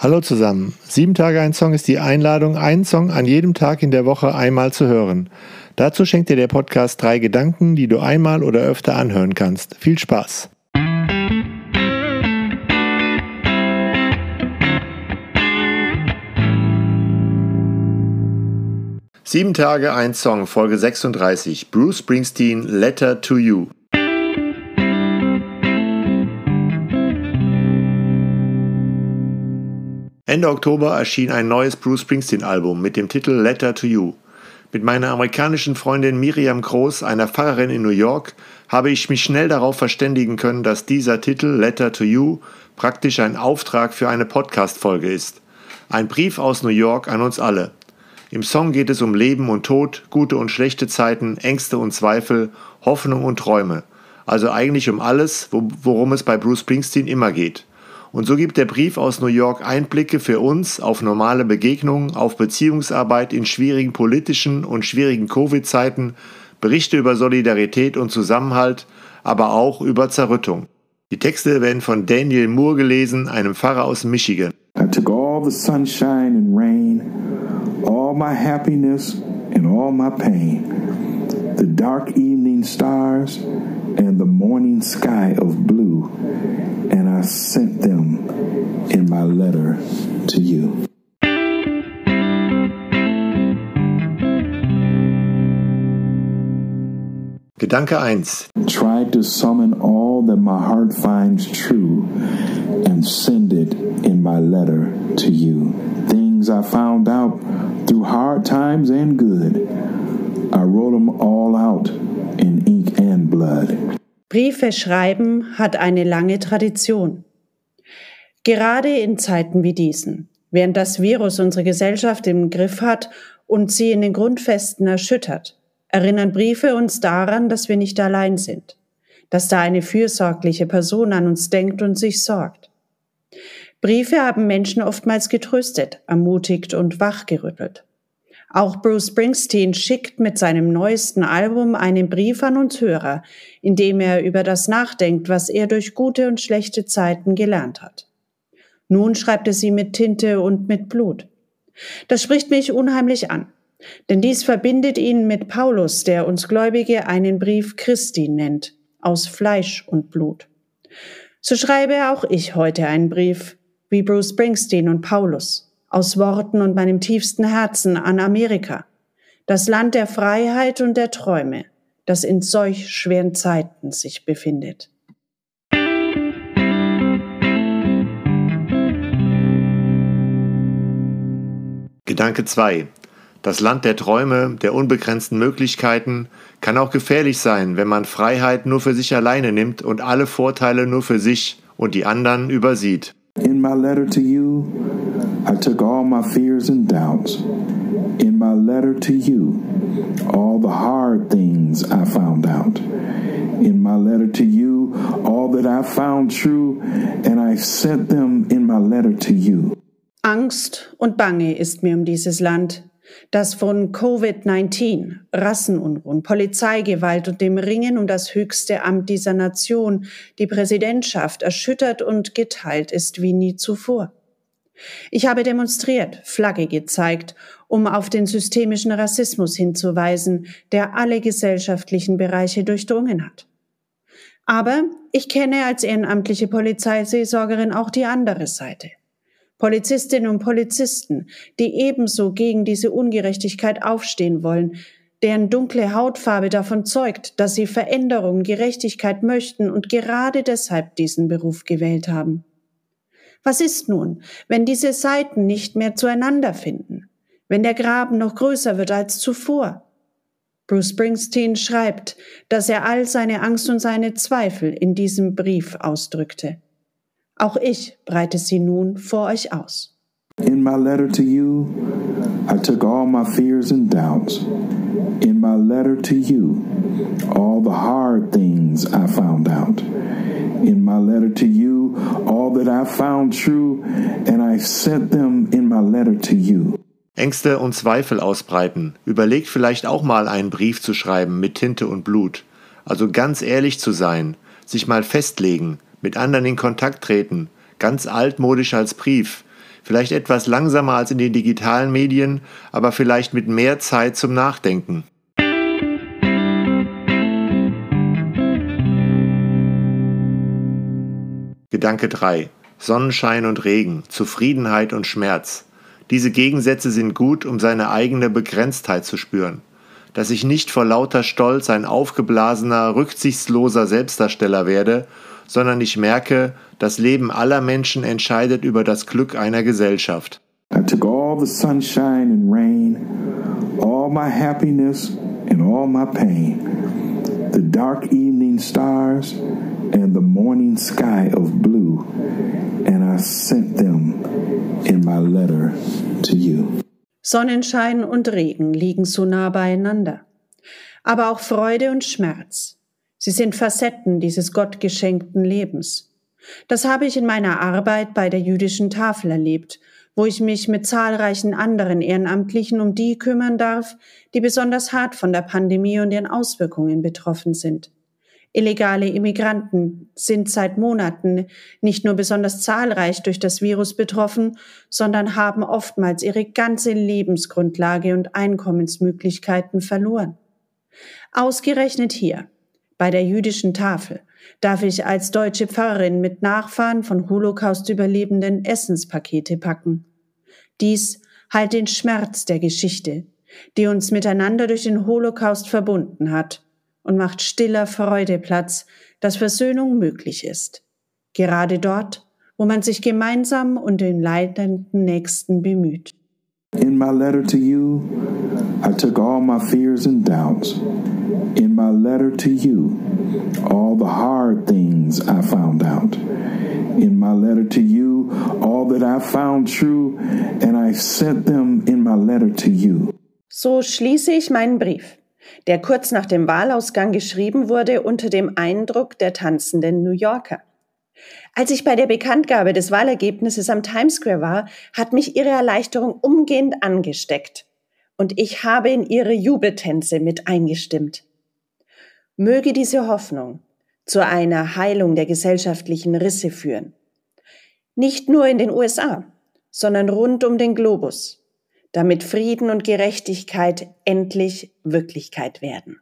Hallo zusammen. Sieben Tage ein Song ist die Einladung, einen Song an jedem Tag in der Woche einmal zu hören. Dazu schenkt dir der Podcast drei Gedanken, die du einmal oder öfter anhören kannst. Viel Spaß! Sieben Tage ein Song, Folge 36. Bruce Springsteen, Letter to You. Ende Oktober erschien ein neues Bruce Springsteen-Album mit dem Titel Letter to You. Mit meiner amerikanischen Freundin Miriam Groß, einer Pfarrerin in New York, habe ich mich schnell darauf verständigen können, dass dieser Titel Letter to You praktisch ein Auftrag für eine Podcast-Folge ist. Ein Brief aus New York an uns alle. Im Song geht es um Leben und Tod, gute und schlechte Zeiten, Ängste und Zweifel, Hoffnung und Träume. Also eigentlich um alles, worum es bei Bruce Springsteen immer geht. Und so gibt der Brief aus New York Einblicke für uns auf normale Begegnungen, auf Beziehungsarbeit in schwierigen politischen und schwierigen Covid-Zeiten, Berichte über Solidarität und Zusammenhalt, aber auch über Zerrüttung. Die Texte werden von Daniel Moore gelesen, einem Pfarrer aus Michigan. I took all the sunshine and rain, all my happiness and all my pain, the dark evening stars and the morning sky of blue, and I sent them in my letter to you. Gedanke 1. Try to summon all that my heart finds true and send it in my letter to you. Things I found out through hard times and good. I wrote them all out in ink and blood. Briefe schreiben hat eine lange Tradition. Gerade in Zeiten wie diesen, während das Virus unsere Gesellschaft im Griff hat und sie in den Grundfesten erschüttert, erinnern Briefe uns daran, dass wir nicht allein sind, dass da eine fürsorgliche Person an uns denkt und sich sorgt. Briefe haben Menschen oftmals getröstet, ermutigt und wachgerüttelt. Auch Bruce Springsteen schickt mit seinem neuesten Album einen Brief an uns Hörer, in dem er über das nachdenkt, was er durch gute und schlechte Zeiten gelernt hat. Nun schreibt er sie mit Tinte und mit Blut. Das spricht mich unheimlich an, denn dies verbindet ihn mit Paulus, der uns Gläubige einen Brief Christi nennt, aus Fleisch und Blut. So schreibe auch ich heute einen Brief, wie Bruce Springsteen und Paulus aus Worten und meinem tiefsten Herzen an Amerika, das Land der Freiheit und der Träume, das in solch schweren Zeiten sich befindet. Gedanke 2. Das Land der Träume, der unbegrenzten Möglichkeiten kann auch gefährlich sein, wenn man Freiheit nur für sich alleine nimmt und alle Vorteile nur für sich und die anderen übersieht. In my letter to you, I took all my fears and doubts. In my letter to you, all the hard things I found out. In my letter to you, all that I found true, and I sent them in my letter to you. Angst und Bange ist mir um dieses Land, das von Covid-19, Rassenunruhen, Polizeigewalt und dem Ringen um das höchste Amt dieser Nation, die Präsidentschaft, erschüttert und geteilt ist wie nie zuvor. Ich habe demonstriert, Flagge gezeigt, um auf den systemischen Rassismus hinzuweisen, der alle gesellschaftlichen Bereiche durchdrungen hat. Aber ich kenne als ehrenamtliche Polizeiseelsorgerin auch die andere Seite. Polizistinnen und Polizisten, die ebenso gegen diese Ungerechtigkeit aufstehen wollen, deren dunkle Hautfarbe davon zeugt, dass sie Veränderung, Gerechtigkeit möchten und gerade deshalb diesen Beruf gewählt haben. Was ist nun, wenn diese Seiten nicht mehr zueinander finden, wenn der Graben noch größer wird als zuvor? Bruce Springsteen schreibt, dass er all seine Angst und seine Zweifel in diesem Brief ausdrückte. Auch ich breite sie nun vor euch aus. In my letter to you, I took all my fears and doubts. In my letter to you, all the hard things I found out. In my letter to you, all that I found true, and I sent them in my letter to you. Ängste und Zweifel ausbreiten. Überlegt vielleicht auch mal einen Brief zu schreiben mit Tinte und Blut. Also ganz ehrlich zu sein, sich mal festlegen, mit anderen in Kontakt treten, ganz altmodisch als Brief, Vielleicht etwas langsamer als in den digitalen Medien, aber vielleicht mit mehr Zeit zum Nachdenken. Gedanke 3. Sonnenschein und Regen, Zufriedenheit und Schmerz. Diese Gegensätze sind gut, um seine eigene Begrenztheit zu spüren. Dass ich nicht vor lauter Stolz ein aufgeblasener, rücksichtsloser Selbstdarsteller werde, sondern ich merke, das Leben aller Menschen entscheidet über das Glück einer Gesellschaft. I took all the sunshine and rain, all my happiness and all my pain, the dark evening stars and the morning sky of blue, and I sent them in my letter to you. Sonnenschein und Regen liegen so nah beieinander. Aber auch Freude und Schmerz. Sie sind Facetten dieses gottgeschenkten Lebens. Das habe ich in meiner Arbeit bei der jüdischen Tafel erlebt, wo ich mich mit zahlreichen anderen Ehrenamtlichen um die kümmern darf, die besonders hart von der Pandemie und ihren Auswirkungen betroffen sind. Illegale Immigranten sind seit Monaten nicht nur besonders zahlreich durch das Virus betroffen, sondern haben oftmals ihre ganze Lebensgrundlage und Einkommensmöglichkeiten verloren. Ausgerechnet hier, bei der jüdischen Tafel, darf ich als deutsche Pfarrerin mit Nachfahren von Holocaust-Überlebenden Essenspakete packen. Dies halt den Schmerz der Geschichte, die uns miteinander durch den Holocaust verbunden hat und macht stiller Freude Platz, dass Versöhnung möglich ist. Gerade dort, wo man sich gemeinsam um den leidenden Nächsten bemüht. In my letter to you, I took all my fears and doubts. In my letter to you, all the hard things I found out. In my letter to you, all that I found true, and I sent them in my letter to you. So schließe ich meinen Brief der kurz nach dem Wahlausgang geschrieben wurde unter dem Eindruck der tanzenden New Yorker. Als ich bei der Bekanntgabe des Wahlergebnisses am Times Square war, hat mich ihre Erleichterung umgehend angesteckt. Und ich habe in ihre Jubeltänze mit eingestimmt. Möge diese Hoffnung zu einer Heilung der gesellschaftlichen Risse führen. Nicht nur in den USA, sondern rund um den Globus damit Frieden und Gerechtigkeit endlich Wirklichkeit werden.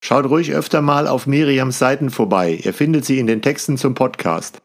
Schaut ruhig öfter mal auf Miriams Seiten vorbei. Ihr findet sie in den Texten zum Podcast.